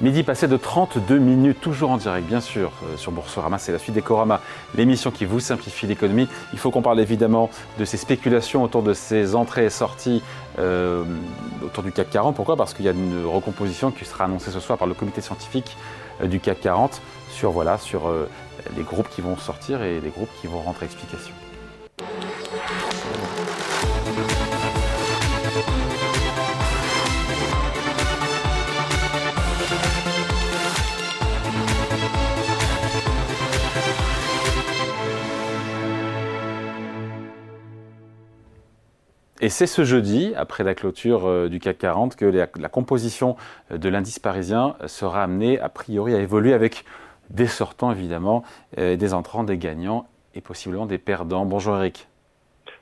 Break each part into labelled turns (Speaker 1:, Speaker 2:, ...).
Speaker 1: Midi passé de 32 minutes, toujours en direct, bien sûr, euh, sur Boursorama. C'est la suite d'Ecorama, l'émission qui vous simplifie l'économie. Il faut qu'on parle évidemment de ces spéculations autour de ces entrées et sorties euh, autour du CAC 40. Pourquoi? Parce qu'il y a une recomposition qui sera annoncée ce soir par le comité scientifique euh, du CAC 40 sur, voilà, sur les groupes qui vont sortir et les groupes qui vont rentrer explication. Et c'est ce jeudi, après la clôture euh, du CAC 40, que la, composition euh, de l'indice parisien euh, sera amenée, a priori, à évoluer avec des sortants, évidemment, des entrants, des gagnants et possiblement des perdants. Bonjour Eric.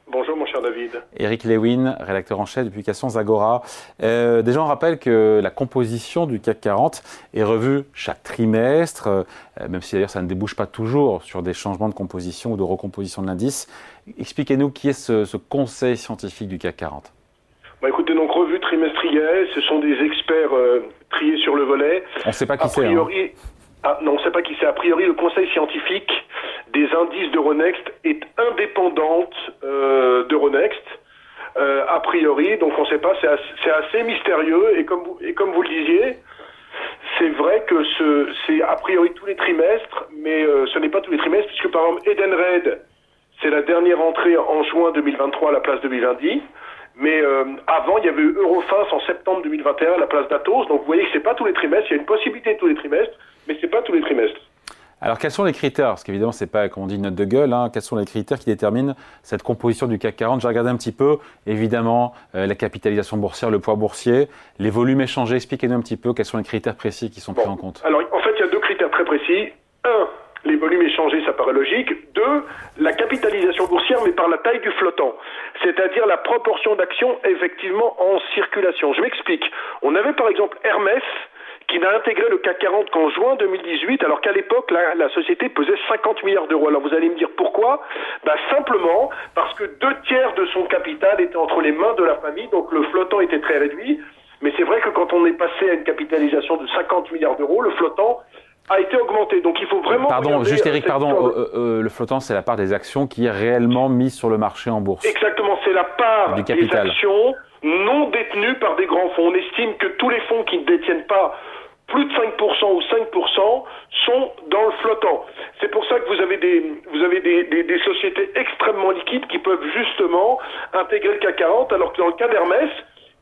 Speaker 2: Bonjour mon cher David.
Speaker 1: Eric Lewin, rédacteur en chef de publication Zagora. Euh, déjà, on rappelle que la composition du CAC 40 est revue chaque trimestre, euh, même si d'ailleurs ça ne débouche pas toujours sur des changements de composition ou de recomposition de l'indice. Expliquez-nous qui est ce, conseil scientifique du CAC 40.
Speaker 2: Bah écoutez, donc revue trimestrielle, ce sont des experts euh, triés sur le volet.
Speaker 1: On ne sait pas qui c'est. Hein.
Speaker 2: Ah, non, on ne sait pas qui c'est. A priori, le conseil scientifique des indices d'Euronext est indépendante euh, d'Euronext. Euh, a priori, donc on ne sait pas, c'est assez, mystérieux et comme vous, le disiez, c'est vrai que c'est a priori tous les trimestres, mais euh, ce n'est pas tous les trimestres puisque par exemple Edenred, c'est la dernière entrée en juin 2023 à la place de Vivendi. Mais avant, il y avait eu en septembre 2021 à la place d'Atos. Donc vous voyez que c'est pas tous les trimestres. Il y a une possibilité tous les trimestres, mais c'est pas tous les trimestres.
Speaker 1: Alors, quels sont les critères? Parce qu'évidemment, ce n'est pas, comme on dit, une note de gueule. Hein. Quels sont les critères qui déterminent cette composition du CAC 40 J'ai regardé un petit peu, évidemment, euh, la capitalisation boursière, le poids boursier, les volumes échangés. Expliquez-nous un petit peu quels sont les critères précis qui sont pris en compte.
Speaker 2: Alors, en fait, il y a deux critères très précis. Un, les volumes échangés, ça paraît logique. Deux, la capitalisation boursière, mais par la taille du flottant, c'est-à-dire la proportion d'actions effectivement en circulation. Je m'explique. On avait par exemple Hermès, qui n'a intégré le CAC 40 qu'en juin 2018, alors qu'à l'époque, la, société pesait 50 milliards d'euros. Alors vous allez me dire pourquoi? Bah, Simplement parce que deux tiers de son capital étaient entre les mains de la famille, donc le flottant était très réduit. Mais c'est vrai que quand on est passé à une capitalisation de 50 milliards d'euros, le flottant a été augmenté. Donc il faut vraiment.
Speaker 1: Pardon, juste Eric, pardon. Euh, euh, le flottant, c'est la part des actions qui est réellement mise sur le marché en bourse.
Speaker 2: Exactement, c'est la part
Speaker 1: du des
Speaker 2: actions non détenues par des grands fonds. On estime que tous les fonds qui ne détiennent pas plus de 5% ou 5% sont dans le flottant. C'est pour ça que vous avez des, vous avez des, des, sociétés extrêmement liquides qui peuvent justement intégrer le CAC 40, alors que dans le cas d'Hermès,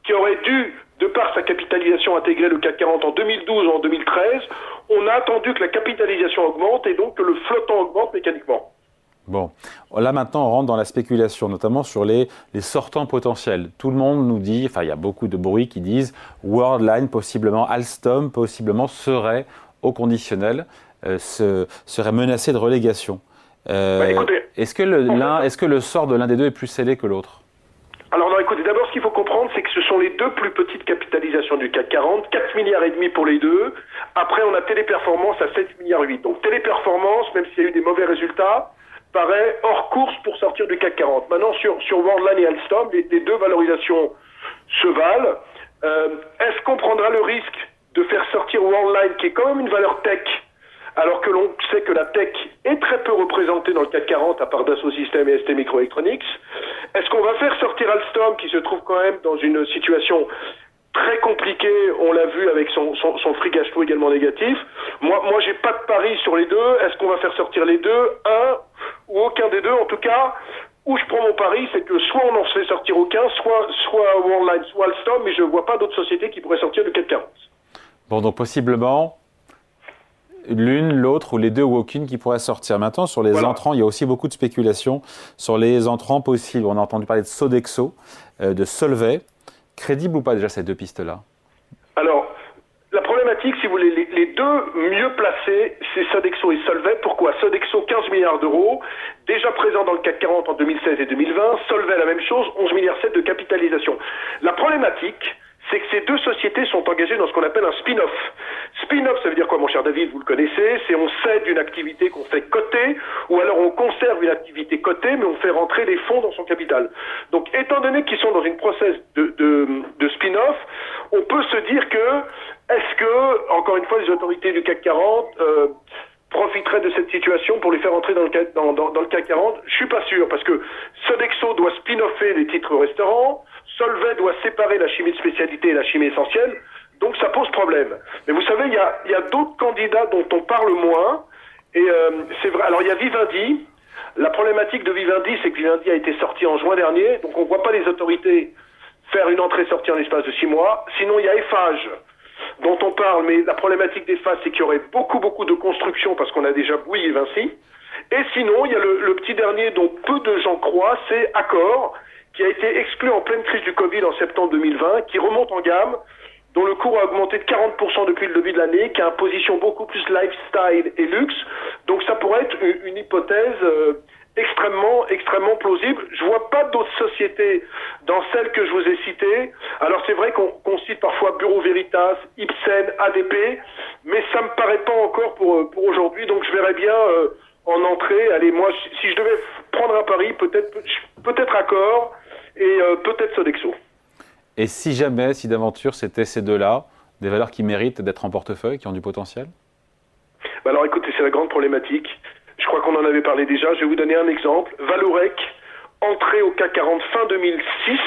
Speaker 2: qui aurait dû, de par sa capitalisation, intégrer le CAC 40 en 2012 ou en 2013, on a attendu que la capitalisation augmente et donc que le flottant augmente mécaniquement.
Speaker 1: Bon, là maintenant on rentre dans la spéculation, notamment sur les, les, sortants potentiels. Tout le monde nous dit, enfin il y a beaucoup de bruit qui disent Worldline, possiblement Alstom, possiblement serait au conditionnel, euh, serait menacé de relégation.
Speaker 2: Euh, bah,
Speaker 1: est-ce que, est -ce que le sort de l'un des deux est plus scellé que l'autre?
Speaker 2: Alors non, écoutez, d'abord ce qu'il faut comprendre, c'est que ce sont les deux plus petites capitalisations du CAC 40, 4 milliards et demi pour les deux. Après, on a Téléperformance à 7 milliards 8. Donc Téléperformance, même s'il y a eu des mauvais résultats, paraît hors course pour sortir du CAC 40. Maintenant, sur, sur Worldline et Alstom, les, deux valorisations se valent. Euh, est-ce qu'on prendra le risque de faire sortir Worldline, qui est quand même une valeur tech, alors que l'on sait que la tech est très peu représentée dans le CAC 40 à part Dassault Systèmes et ST Microelectronics Est-ce qu'on va faire sortir Alstom, qui se trouve quand même dans une situation très compliqué, on l'a vu avec son, son, son, free cash flow également négatif. Moi, moi j'ai pas de pari sur les deux. Est-ce qu'on va faire sortir les deux Un ou aucun des deux? En tout cas, où je prends mon pari, c'est que soit on n'en fait sortir aucun, soit, soit Worldline, soit Alstom, mais je ne vois pas d'autres sociétés qui pourraient sortir du CAC 40.
Speaker 1: Bon, donc possiblement l'une, l'autre ou les deux ou aucune qui pourraient sortir. Maintenant, sur les entrants, il y a aussi beaucoup de spéculation sur les entrants possibles. On a entendu parler de Sodexo, euh, de Solvay. Crédible ou pas déjà ces deux pistes-là?
Speaker 2: Alors, la problématique, si vous voulez, les, deux mieux placés, c'est Sodexo et Solvay. Pourquoi? Sodexo, 15 milliards d'euros, déjà présent dans le CAC 40 en 2016 et 2020. Solvay, la même chose, 11 milliards 7 de capitalisation. La problématique, c'est que ces deux sociétés sont engagées dans ce qu'on appelle un spin-off. Spin-off, ça veut dire quoi, mon cher David Vous le connaissez, c'est on cède une activité qu'on fait coter, ou alors on conserve une activité cotée, mais on fait rentrer des fonds dans son capital. Donc, étant donné qu'ils sont dans une process de, spin-off, on peut se dire que, est-ce que, encore une fois, les autorités du CAC 40 euh, profiteraient de cette situation pour les faire entrer dans le, CAC, dans, dans, le CAC 40 Je suis pas sûr, parce que Sodexo doit spin-offer les titres restaurants, Solvay doit séparer la chimie de spécialité et la chimie essentielle, donc ça pose problème. Mais vous savez, il y a, y a d'autres candidats dont on parle moins, et euh, c'est vrai. Alors il y a Vivendi. La problématique de Vivendi, c'est que Vivendi a été sorti en juin dernier, donc on ne voit pas les autorités faire une entrée-sortie en l'espace de six mois. Sinon, il y a Eiffage, dont on parle, mais la problématique d'Eiffage, c'est qu'il y aurait beaucoup, beaucoup de construction parce qu'on a déjà Bouygues Vinci. Et sinon, il y a le, le, petit dernier dont peu de gens croient, c'est Accor, qui a été exclu en pleine crise du Covid en septembre 2020, qui remonte en gamme dont le cours a augmenté de 40% depuis le début de l'année, qui a une position beaucoup plus lifestyle et luxe. Donc ça pourrait être une hypothèse euh, extrêmement, extrêmement plausible. Je vois pas d'autres sociétés dans celles que je vous ai citées. Alors c'est vrai qu'on cite parfois Bureau Veritas, Ipsen, ADP, mais ça me paraît pas encore pour, euh, aujourd'hui. Donc je verrais bien euh, en entrée. Allez, moi, si je devais prendre un pari, peut-être peut-être Accor et peut-être Sodexo.
Speaker 1: Et si jamais, si d'aventure, c'était ces deux-là, des valeurs qui méritent d'être en portefeuille, qui ont du potentiel?
Speaker 2: Bah Alors écoutez, c'est la grande problématique. Je crois qu'on en avait parlé déjà. Je vais vous donner un exemple. Valorec, entré au CAC 40 fin 2006.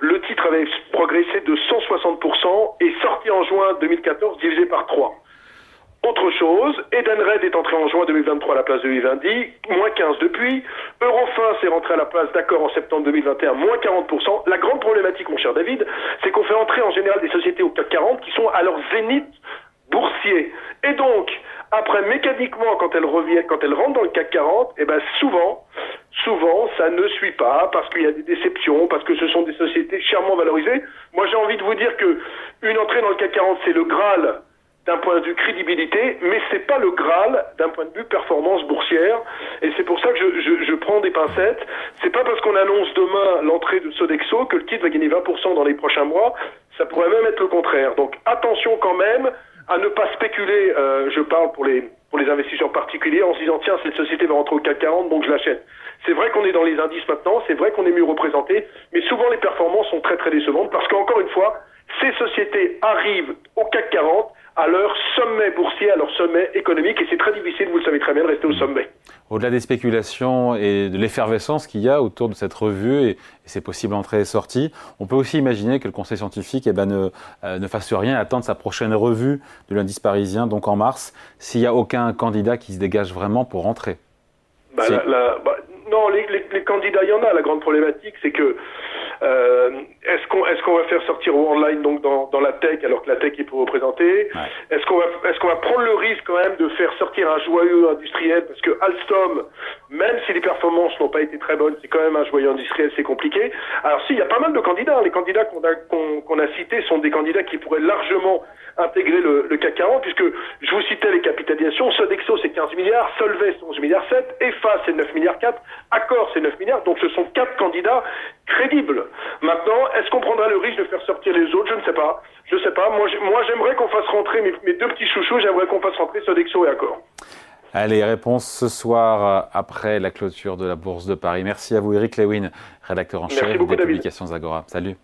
Speaker 2: Le titre avait progressé de 160% et sorti en juin 2014 divisé par 3. Autre chose, Edenred est entré en juin 2023 à la place de Vivendi, moins 15 depuis. Eurofin s'est rentré à la place d'accord en septembre 2021, moins 40%. La grande problématique, mon cher David, c'est qu'on fait entrer en général des sociétés au CAC 40 qui sont à leur zénith boursier. Et donc, après, mécaniquement, quand elles reviennent, quand elles rentrent dans le CAC 40, eh ben, souvent, souvent, ça ne suit pas parce qu'il y a des déceptions, parce que ce sont des sociétés chèrement valorisées. Moi, j'ai envie de vous dire que une entrée dans le CAC 40, c'est le Graal d'un point de vue crédibilité, mais c'est pas le Graal d'un point de vue performance boursière. Et c'est pour ça que je, je, je prends des pincettes. C'est pas parce qu'on annonce demain l'entrée de Sodexo que le titre va gagner 20% dans les prochains mois. Ça pourrait même être le contraire. Donc attention quand même à ne pas spéculer. Euh, je parle pour les pour les investisseurs particuliers en se disant tiens cette société va rentrer au CAC 40 donc je l'achète. C'est vrai qu'on est dans les indices maintenant, c'est vrai qu'on est mieux représenté, mais souvent les performances sont très très décevantes parce qu'encore une fois, ces sociétés arrivent au CAC 40 à leur sommet boursier, à leur sommet économique, et c'est très difficile, vous le savez très bien, de rester au sommet.
Speaker 1: Au-delà des spéculations et de l'effervescence qu'il y a autour de cette revue et, ses possibles entrées et sorties, on peut aussi imaginer que le Conseil scientifique eh ben, ne, euh, ne fasse rien, attendre sa prochaine revue de l'indice parisien, donc en mars, s'il n'y a aucun candidat qui se dégage vraiment pour rentrer.
Speaker 2: Bah, bah, non, les, les, candidats, il y en a. La grande problématique, c'est que euh, est-ce qu'on est-ce qu'on va faire sortir au online donc dans, dans la tech alors que la tech est pour représenter? Est-ce qu'on va est-ce qu'on va prendre le risque quand même de faire sortir un joyeux industriel? Parce que Alstom, même si les performances n'ont pas été très bonnes, c'est quand même un joyeux industriel, c'est compliqué. Alors si, il y a pas mal de candidats. Les candidats qu'on a qu'on a cités sont des candidats qui pourraient largement intégrer le, le, CAC 40 puisque je vous citais les capitalisations. Sodexo c'est 15 milliards, Solvay c'est 11 milliards 7, EFA c'est 9 milliards 4, Accor c'est 9 milliards. Donc ce sont quatre candidats crédibles. Maintenant, est-ce qu'on prendra le risque de faire sortir les autres? Je ne sais pas. Je ne sais pas. Moi, j'aimerais qu'on fasse rentrer mes, deux petits chouchous. J'aimerais qu'on fasse rentrer Sodexo et Accor.
Speaker 1: Allez, réponse ce soir euh, après la clôture de la Bourse de Paris. Merci à vous, Eric Lewin, rédacteur en chef des publications Zagora. Salut.